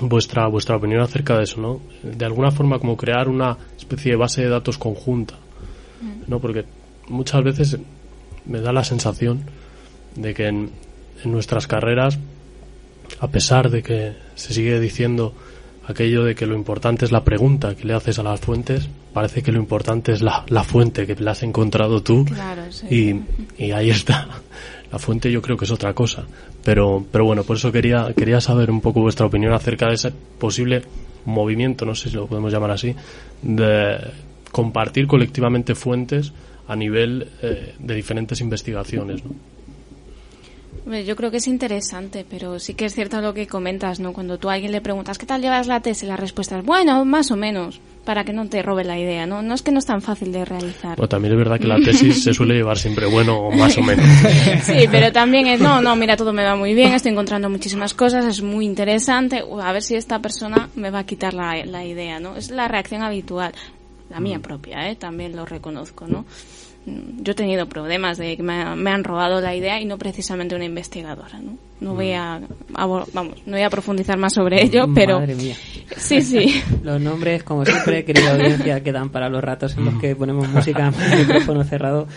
vuestra vuestra opinión acerca de eso, ¿no? De alguna forma como crear una especie de base de datos conjunta, ¿no? Porque muchas veces me da la sensación de que en, en nuestras carreras a pesar de que se sigue diciendo aquello de que lo importante es la pregunta que le haces a las fuentes, parece que lo importante es la, la fuente que la has encontrado tú Claro, sí. y, y ahí está. La fuente yo creo que es otra cosa. Pero, pero bueno, por eso quería, quería saber un poco vuestra opinión acerca de ese posible movimiento, no sé si lo podemos llamar así, de compartir colectivamente fuentes a nivel eh, de diferentes investigaciones. ¿no? Yo creo que es interesante, pero sí que es cierto lo que comentas, ¿no? Cuando tú a alguien le preguntas, ¿qué tal llevas la tesis? La respuesta es, bueno, más o menos, para que no te robe la idea, ¿no? No es que no es tan fácil de realizar. Pero también es verdad que la tesis se suele llevar siempre bueno o más o menos. Sí, pero también es, no, no, mira, todo me va muy bien, estoy encontrando muchísimas cosas, es muy interesante, a ver si esta persona me va a quitar la, la idea, ¿no? Es la reacción habitual, la mía propia, ¿eh? También lo reconozco, ¿no? Mm, Yo he tenido problemas de que me, ha- me han robado la idea y no precisamente una investigadora, ¿no? No voy a, a- vamos, no voy a profundizar más sobre ello, pero Madre mía. sí, sí. Los nombres, como siempre, querida audiencia, quedan para los ratos en los que ponemos música el micrófono cerrado.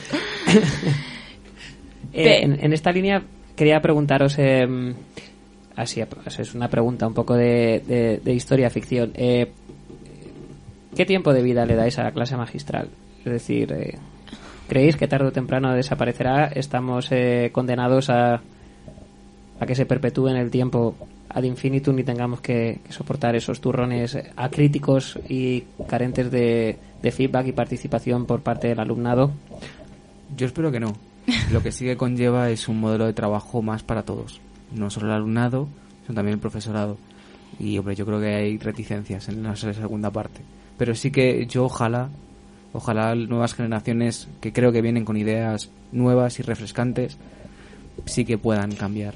Eh, en, en esta línea quería preguntaros, eh, así es una pregunta un poco de, de- de historia ficción. Eh, ¿Qué tiempo de vida le dais a la clase magistral? Es decir, eh, ¿creéis que tarde o temprano desaparecerá? ¿Estamos eh, condenados a, a que se perpetúe en el tiempo ad infinitum y tengamos que, soportar esos turrones acríticos y carentes de, de feedback y participación por parte del alumnado? Yo espero que no. Lo que sí que conlleva es un modelo de trabajo más para todos. No solo el alumnado, sino también el profesorado. Y hombre, yo creo que hay reticencias en la segunda parte. Pero sí que yo ojalá, ojalá nuevas generaciones que creo que vienen con ideas nuevas y refrescantes, sí que puedan cambiar.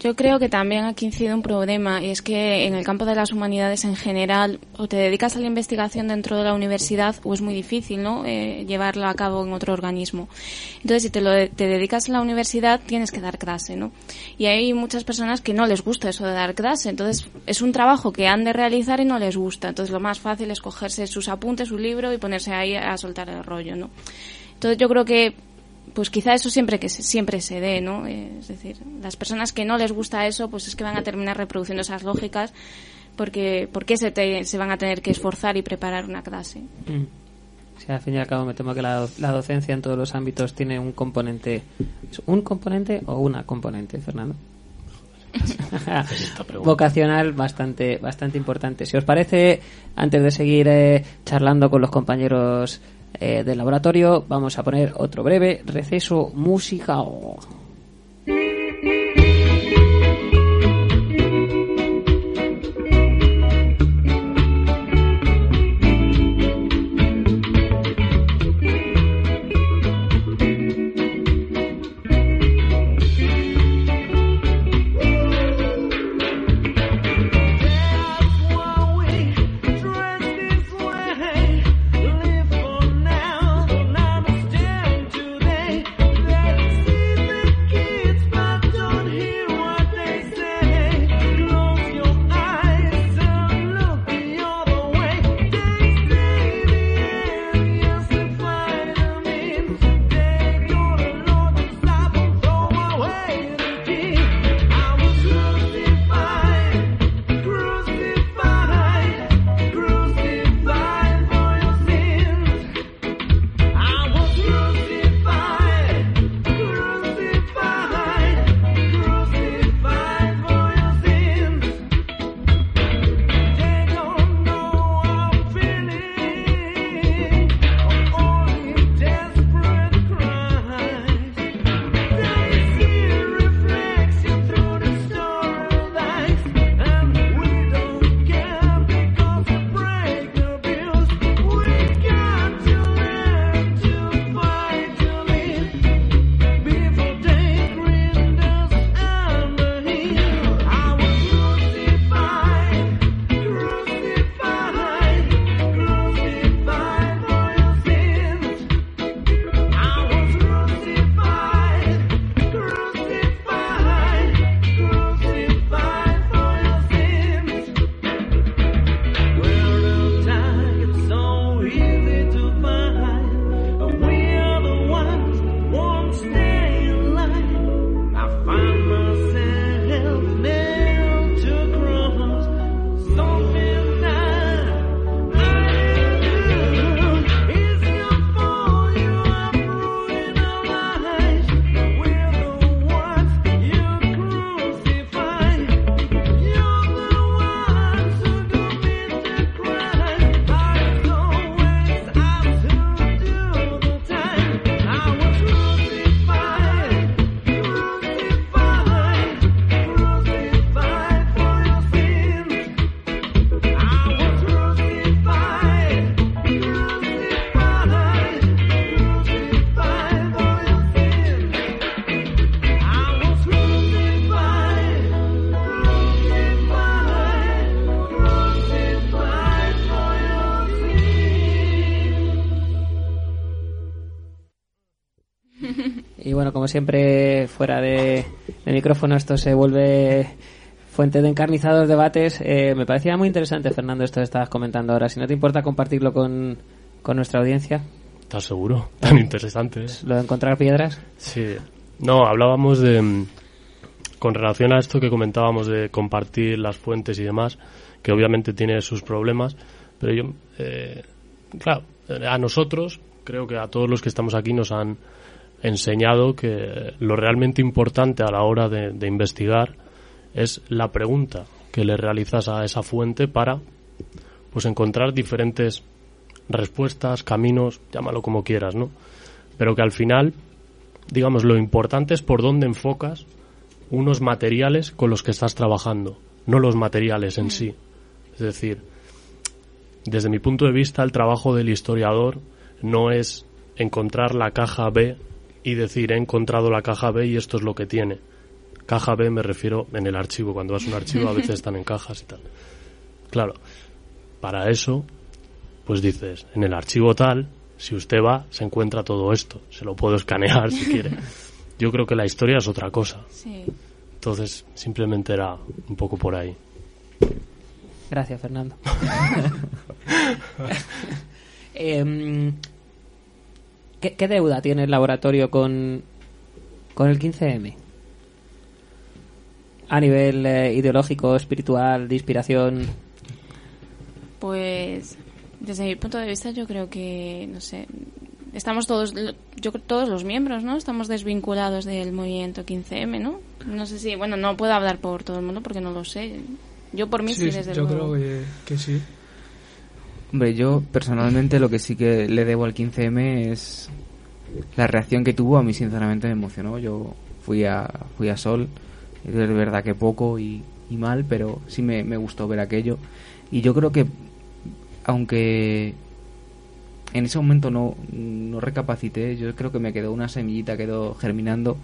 Yo creo que también aquí incide un problema y es que en el campo de las humanidades en general o te dedicas a la investigación dentro de la universidad o es muy difícil ¿no? Eh, llevarla a cabo en otro organismo. Entonces, si te, lo te dedicas a la universidad tienes que dar clase. ¿no? Y hay muchas personas que no les gusta eso de dar clase. Entonces, es un trabajo que han de realizar y no les gusta. Entonces, lo más fácil es cogerse sus apuntes, su libro y ponerse ahí a soltar el rollo. ¿no? Entonces, yo creo que pues quizá eso siempre que se, siempre se dé, ¿no? Eh, Es decir, las personas que no les gusta eso, pues es que van a terminar reproduciendo esas lógicas porque porque se, te- se van a tener que esforzar y preparar una clase. O sea, al fin y al cabo me temo que la, la docencia en todos los ámbitos tiene un componente. ¿es ¿Un componente o una componente, Fernando? Vocacional bastante, bastante importante. Si os parece, antes de seguir eh, charlando con los compañeros eh, del laboratorio, vamos a poner otro breve receso musical. Bueno, como siempre, fuera de, de micrófono, esto se vuelve fuente de encarnizados debates. Eh, me parecía muy interesante, Fernando, esto que estabas comentando ahora. Si no te importa compartirlo con, con nuestra audiencia, ¿Estás seguro? Tan interesante. ¿eh? lo de encontrar piedras. Sí. No, hablábamos de... Con relación a esto que comentábamos de compartir las fuentes y demás, que obviamente tiene sus problemas, pero yo... eh, claro, a nosotros, creo que a todos los que estamos aquí nos han enseñado que lo realmente importante a la hora de, investigar es la pregunta que le realizas a esa fuente para pues encontrar diferentes respuestas, caminos, llámalo como quieras, ¿no? Pero que al final, digamos, lo importante es por dónde enfocas unos materiales con los que estás trabajando, no los materiales en sí. Es decir, desde mi punto de vista, el trabajo del historiador no es encontrar la caja B y decir, he encontrado la caja B y esto es lo que tiene. Caja B me refiero en el archivo, cuando vas a un archivo a veces están en cajas y tal. Claro, para eso, pues dices, en el archivo tal, si usted va, se encuentra todo esto. Se lo puedo escanear si quiere. Yo creo que la historia es otra cosa. Sí. Entonces, simplemente era un poco por ahí. Gracias, Fernando. Em, ¿qué, qué deuda tiene el laboratorio con, con el 15M? A nivel eh, ideológico, espiritual, de inspiración. Pues desde mi punto de vista yo creo que, no sé, estamos todos, yo creo todos los miembros, ¿no? Estamos desvinculados del movimiento 15M, ¿no? No sé si, bueno, no puedo hablar por todo el mundo porque no lo sé. Yo por mí sí, Sí, desde yo luego. creo que, que sí. Hombre, yo personalmente lo que sí que le debo al 15M es la reacción que tuvo. A mí sinceramente me emocionó. Yo fui a, fui a Sol, es verdad que poco y, mal, pero sí me, me gustó ver aquello. Y yo creo que, aunque en ese momento no, no recapacité, yo creo que me quedó una semillita, quedó germinando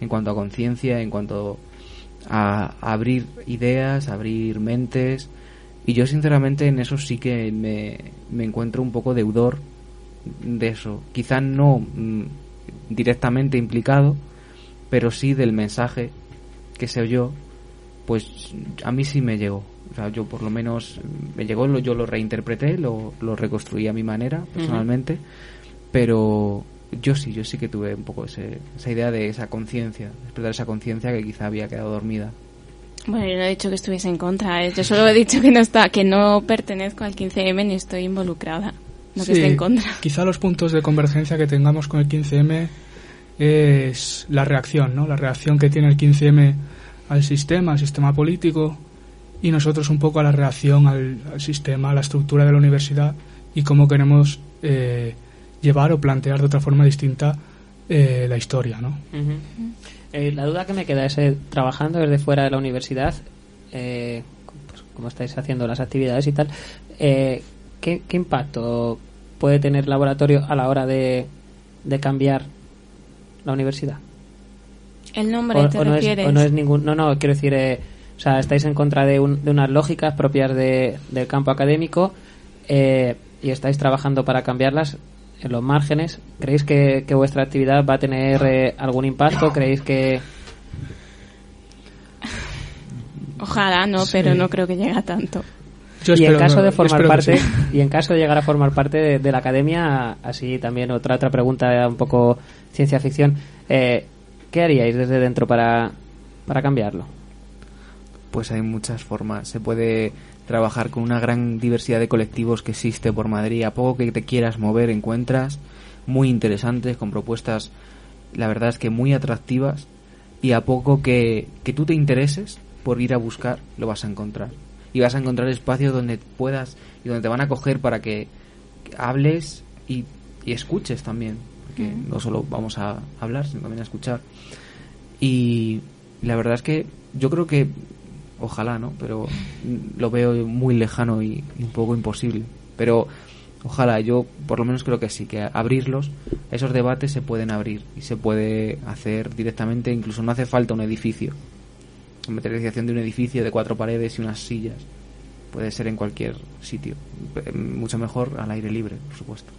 en cuanto a conciencia, en cuanto a, abrir ideas, abrir mentes. Y yo sinceramente en eso sí que me, me encuentro un poco deudor de eso. Quizá no mm, directamente implicado, pero sí del mensaje que se oyó, pues a mí sí me llegó. O sea, yo por lo menos me llegó, lo- yo lo reinterpreté, lo, lo reconstruí a mi manera, personalmente, pero yo sí, yo sí que tuve un poco ese- esa idea de esa conciencia, despertar esa conciencia que quizá había quedado dormida. Bueno, yo no he dicho que estuviese en contra, ¿eh? yo solo he dicho que no está, que no pertenezco al 15M ni estoy involucrada, no que Sí, esté en contra. Quizá los puntos de convergencia que tengamos con el 15M es la reacción, ¿no? La reacción que tiene el 15M al sistema, al sistema político, y nosotros un poco a la reacción al, al sistema, a la estructura de la universidad y cómo queremos eh, llevar o plantear de otra forma distinta eh, la historia, ¿no? Eh, la duda que me queda es, eh, trabajando desde fuera de la universidad, eh, pues, como estáis haciendo las actividades y tal, eh, ¿qué, qué impacto puede tener el laboratorio a la hora de, de cambiar la universidad? El nombre, ¿te o no es, o no es ningún no no quiero decir eh, o sea estáis en contra de, un- de unas lógicas propias de- del campo académico eh, y estáis trabajando para cambiarlas en los márgenes creéis que, que vuestra actividad va a tener eh, algún impacto creéis que Ojalá no, Sí. pero no creo que llegue a tanto. Yo y en caso de formar parte sí. y en caso de llegar a formar parte de, de la academia así también otra otra pregunta un poco ciencia ficción eh, qué haríais desde dentro para para cambiarlo Pues hay muchas formas. Se puede trabajar con una gran diversidad de colectivos que existe por Madrid. A poco que te quieras mover encuentras muy interesantes, con propuestas, la verdad es que muy atractivas. Y a poco que, que tú te intereses por ir a buscar, lo vas a encontrar. Y vas a encontrar espacios donde puedas y donde te van a coger para que hables y, y escuches también. Porque no solo vamos a hablar, sino también a escuchar. Y la verdad es que yo creo que, ojalá, ¿no? Pero lo veo muy lejano y, un poco imposible. Pero ojalá, yo por lo menos creo que sí, que abrirlos, esos debates se pueden abrir y se puede hacer directamente, incluso no hace falta un edificio. La materialización de un edificio de cuatro paredes y unas sillas. puede ser en cualquier sitio. Mucho mejor al aire libre, por supuesto.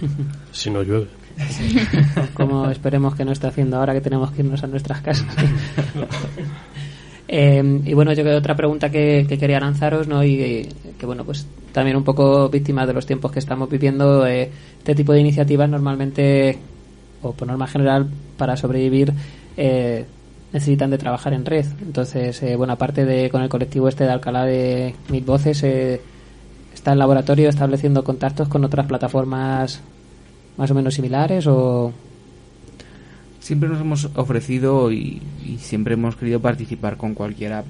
Si no llueve. como esperemos que no esté haciendo ahora que tenemos que irnos a nuestras casas. Eh, y bueno, yo creo que otra pregunta que, que quería lanzaros, ¿no? Y que bueno, pues también un poco víctima de los tiempos que estamos viviendo, eh, este tipo de iniciativas normalmente, o por norma general, para sobrevivir, eh, necesitan de trabajar en red. Entonces, eh, bueno, aparte de con el colectivo este de Alcalá de Mil Voces, eh, está el laboratorio estableciendo contactos con otras plataformas más o menos similares o Siempre nos hemos ofrecido y, siempre hemos querido participar con cualquiera,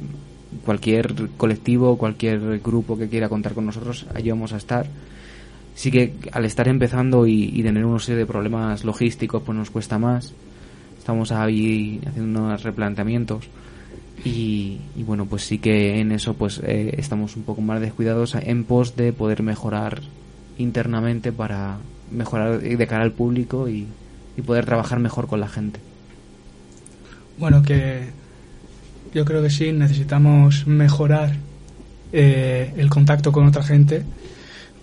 cualquier colectivo, cualquier grupo que quiera contar con nosotros, allí vamos a estar. Sí que al estar empezando y, y tener una serie de problemas logísticos, pues nos cuesta más. Estamos ahí haciendo unos replanteamientos y, y bueno, pues sí que en eso pues eh, estamos un poco más descuidados en pos de poder mejorar internamente para mejorar de cara al público y, y poder trabajar mejor con la gente. Bueno, que yo creo que sí, necesitamos mejorar eh, el contacto con otra gente.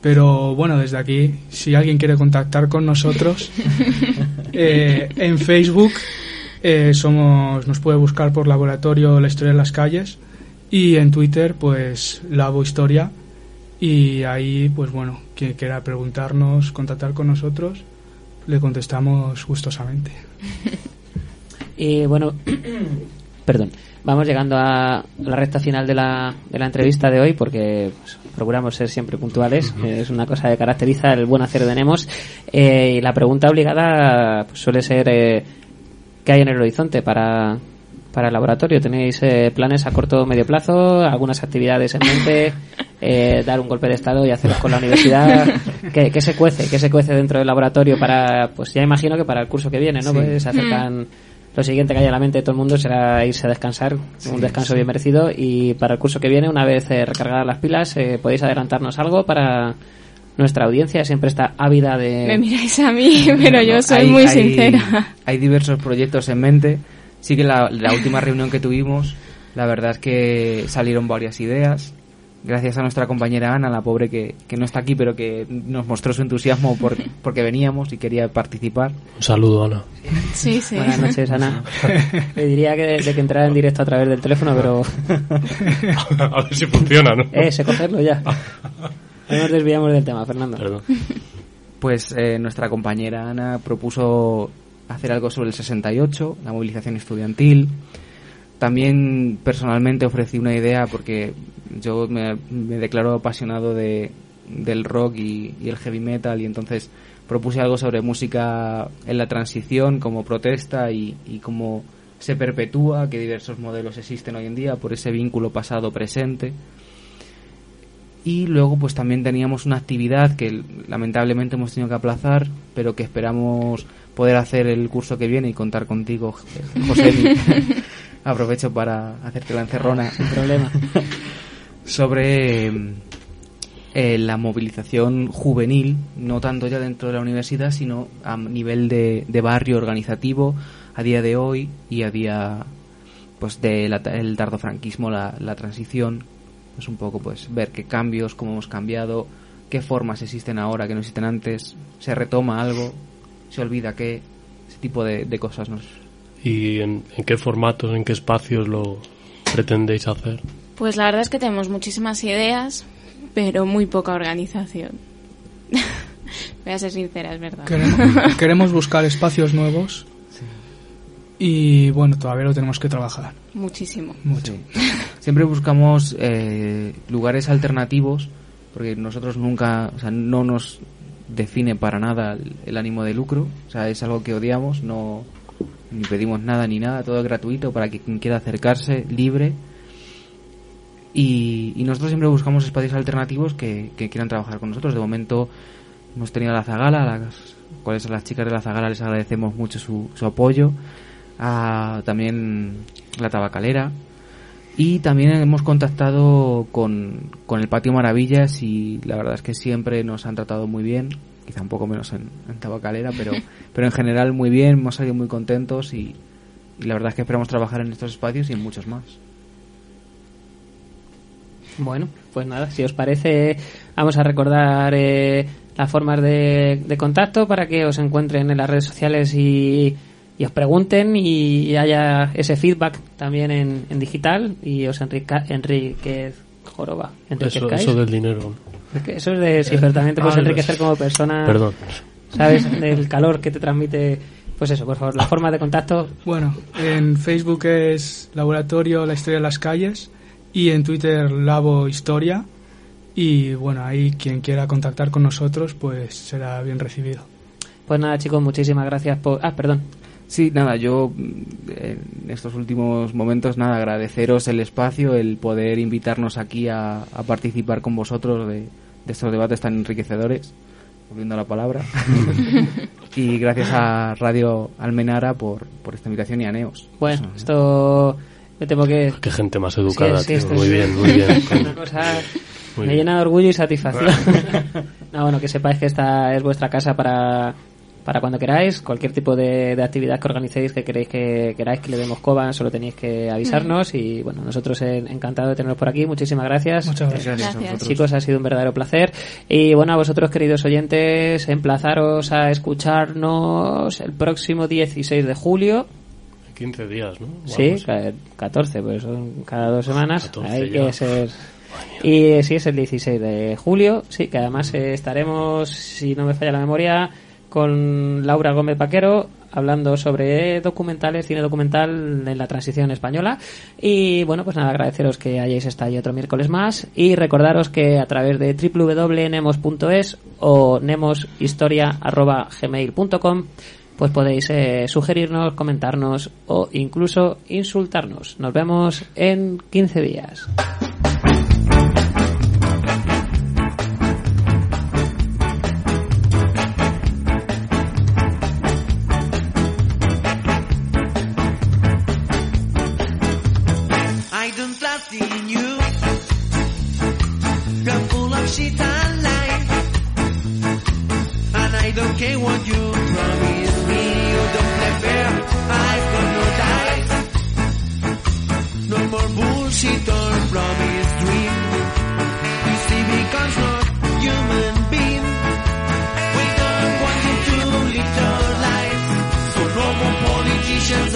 Pero bueno, desde aquí, si alguien quiere contactar con nosotros, eh, en Facebook eh, somos, nos puede buscar por Laboratorio La Historia en las Calles y en Twitter, pues Labo Historia. Y ahí, pues bueno, quien quiera preguntarnos, contactar con nosotros, le contestamos gustosamente. Y bueno, perdón, vamos llegando a la recta final de la, de la entrevista de hoy porque pues, procuramos ser siempre puntuales, eh, es una cosa que caracteriza el buen hacer de Nemos. Eh, y la pregunta obligada pues, suele ser eh, ¿qué hay en el horizonte para, para el laboratorio? ¿Tenéis eh, planes a corto o medio plazo? ¿Algunas actividades en mente? Eh, ¿Dar un golpe de estado y haceros con la universidad? ¿Qué, qué se cuece? ¿Qué se cuece dentro del laboratorio para, pues ya imagino que para el curso que viene, ¿no? Sí. Pues se acercan lo siguiente que haya en la mente de todo el mundo será irse a descansar, un descanso bien merecido. Y para el curso que viene, una vez eh, recargadas las pilas, eh, podéis adelantarnos algo para nuestra audiencia. Siempre está ávida de. Me miráis a mí, pero yo soy Hay- muy hay- sincera. Hay diversos proyectos en mente. Sí que la, la última reunión que tuvimos, la verdad es que salieron varias ideas. Gracias a nuestra compañera Ana, la pobre que, que no está aquí, pero que nos mostró su entusiasmo por, porque veníamos y quería participar. Un saludo, Ana. Sí, sí. Buenas noches, Ana. Le diría que, de que entrara en directo a través del teléfono, pero. a ver si funciona, ¿no? Eh, sé cogerlo ya. No nos desviamos del tema, Fernando. Perdón. Pues eh, nuestra compañera Ana propuso hacer algo sobre el 68, la movilización estudiantil. También personalmente ofrecí una idea porque yo me, me declaro apasionado de, del rock y, el heavy metal y entonces propuse algo sobre música en la transición como protesta y, y cómo se perpetúa, que diversos modelos existen hoy en día por ese vínculo pasado-presente. Y luego pues también teníamos una actividad que lamentablemente hemos tenido que aplazar, pero que esperamos poder hacer el curso que viene y contar contigo, José. Aprovecho para hacerte la encerrona. Sin problema. Sobre eh, la movilización juvenil, no tanto ya dentro de la universidad, sino a nivel de, de barrio organizativo a día de hoy y a día pues del el tardofranquismo, la, la transición, pues un poco pues ver qué cambios, cómo hemos cambiado, qué formas existen ahora que no existen antes, se retoma algo, se olvida qué, ese tipo de, de cosas nos, ¿Y en, en qué formatos, en qué espacios lo pretendéis hacer? Pues la verdad es que tenemos muchísimas ideas, pero muy poca organización. Voy a ser sincera, es verdad. Queremos, queremos buscar espacios nuevos y bueno, todavía lo tenemos que trabajar Muchísimo. mucho. Sí. Siempre buscamos eh, lugares alternativos porque nosotros nunca, o sea, no nos define para nada el, el ánimo de lucro, o sea, es algo que odiamos, no ni pedimos nada ni nada, todo es gratuito para que quien quiera acercarse, libre. Y, nosotros siempre buscamos espacios alternativos que, que quieran trabajar con nosotros. De momento hemos tenido a la Zagala, a las cuales a las chicas de la Zagala les agradecemos mucho su, su apoyo. A, también la Tabacalera. Y también hemos contactado con, con el Patio Maravillas y la verdad es que siempre nos han tratado muy bien, quizá un poco menos en, en Tabacalera, pero, pero en general muy bien, hemos salido muy contentos y, y la verdad es que esperamos trabajar en estos espacios y en muchos más. Bueno, pues nada, si os parece, vamos a recordar eh, las formas de, de contacto para que os encuentren en las redes sociales y, y os pregunten y haya ese feedback también en, en digital y os enrica, enriquez joroba. Eso, eso del dinero. Es que eso es de si también te puedes Ah, enriquecer como persona. Perdón. ¿Sabes? Del calor que te transmite. Pues eso, por favor, la forma de contacto. Bueno, en Facebook es Laboratorio La Historia de las Calles y en Twitter Labo Historia. Y bueno, ahí quien quiera contactar con nosotros, pues será bien recibido. Pues nada, chicos, muchísimas gracias por. Ah, perdón. Sí, nada, yo en estos últimos momentos, nada, agradeceros el espacio, el poder invitarnos aquí a, a participar con vosotros de, de estos debates tan enriquecedores, volviendo a la palabra. y gracias a Radio Almenara por, por esta invitación y a Neos. Bueno, esto. Me temo que. Qué gente más educada, Sí, sí, tío. Muy es- bien, muy bien. Una cosa Muy me bien. llena de orgullo y satisfacción. no, bueno, que sepáis que esta es vuestra casa para, para cuando queráis. Cualquier tipo de, de actividad que organicéis que queréis que queráis que le demos coba, solo tenéis que avisarnos. Y bueno, nosotros encantados de teneros por aquí. Muchísimas gracias. Muchas gracias. Gracias a Gracias. vosotros. Chicos, ha sido un verdadero placer. Y bueno, a vosotros, queridos oyentes, emplazaros a escucharnos el próximo 16 de julio. 15 días, ¿no? O Sí, algo así. ca- 14, pues son cada dos semanas. 14 Hay que ser. Y eh, sí, es el 16 de julio. Sí, que además eh, estaremos, si no me falla la memoria, con Laura Gómez Vaquero hablando sobre documentales, cine documental en la transición española. Y bueno, pues nada, agradeceros que hayáis estado ahí otro miércoles más. Y recordaros que a través de www.nemos.es o nemoshistoria.gmail.com pues podéis eh, sugerirnos, comentarnos o incluso insultarnos. Nos vemos en 15 días. Bullshit or promise dream. You see, because not human being. We don't want you to live your life. So no more politicians